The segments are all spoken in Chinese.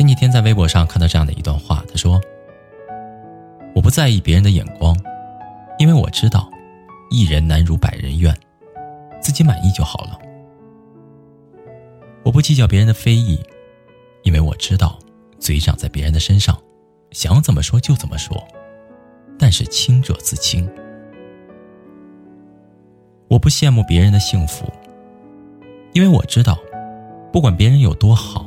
前几天在微博上看到这样的一段话，他说：“我不在意别人的眼光，因为我知道，一人难如百人愿，自己满意就好了。我不计较别人的非议，因为我知道，嘴长在别人的身上，想怎么说就怎么说，但是清者自清。我不羡慕别人的幸福，因为我知道，不管别人有多好。”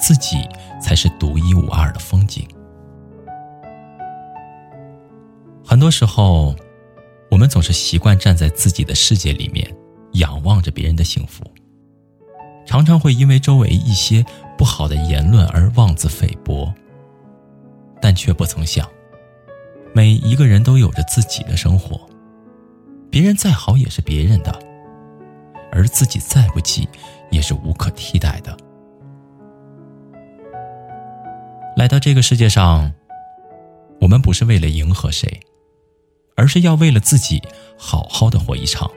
自己才是独一无二的风景。很多时候，我们总是习惯站在自己的世界里面，仰望着别人的幸福，常常会因为周围一些不好的言论而妄自菲薄，但却不曾想，每一个人都有着自己的生活，别人再好也是别人的，而自己再不济也是无可替代的。来到这个世界上，我们不是为了迎合谁，而是要为了自己好好的活一场，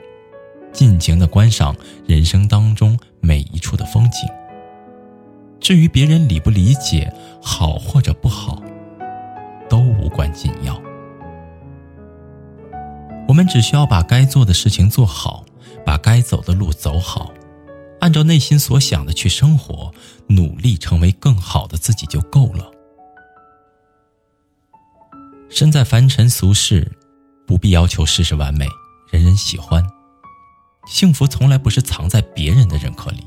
尽情的观赏人生当中每一处的风景。至于别人理不理解，好或者不好，都无关紧要。我们只需要把该做的事情做好，把该走的路走好，按照内心所想的去生活，努力成为更好的自己就够了。身在凡尘俗世，不必要求事事完美，人人喜欢。幸福从来不是藏在别人的认可里。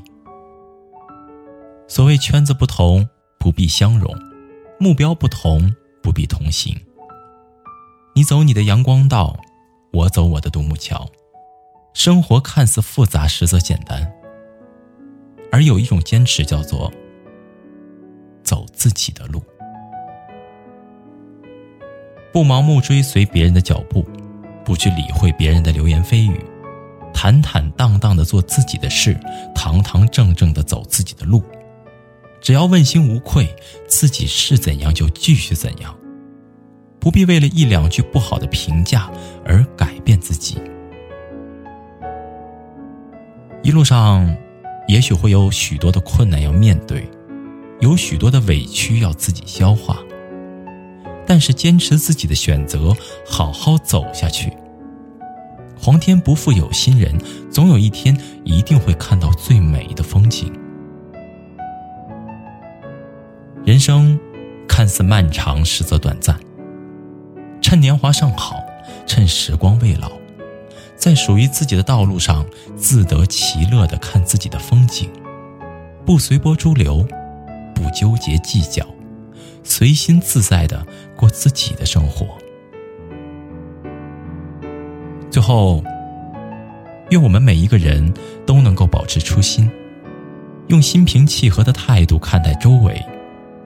所谓圈子不同，不必相容；目标不同，不必同行。你走你的阳光道，我走我的独木桥。生活看似复杂，实则简单。而有一种坚持，叫做走自己的路。不盲目追随别人的脚步，不去理会别人的流言蜚语，坦坦荡荡的做自己的事，堂堂正正的走自己的路。只要问心无愧，自己是怎样就继续怎样，不必为了一两句不好的评价而改变自己。一路上，也许会有许多的困难要面对，有许多的委屈要自己消化。但是坚持自己的选择，好好走下去。皇天不负有心人，总有一天一定会看到最美的风景。人生看似漫长，实则短暂。趁年华尚好，趁时光未老，在属于自己的道路上自得其乐的看自己的风景，不随波逐流，不纠结计较。随心自在的过自己的生活。最后，愿我们每一个人都能够保持初心，用心平气和的态度看待周围，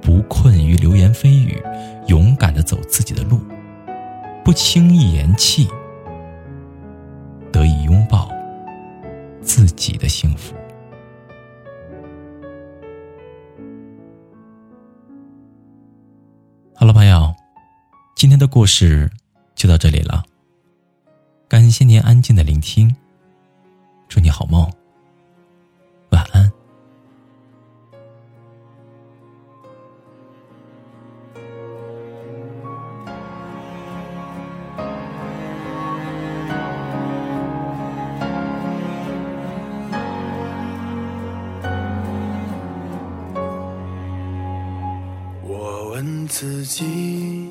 不困于流言蜚语，勇敢的走自己的路，不轻易言弃，得以拥抱自己的幸福。今天的故事就到这里了。感谢您安静的聆听，祝你好梦，晚安。我问自己，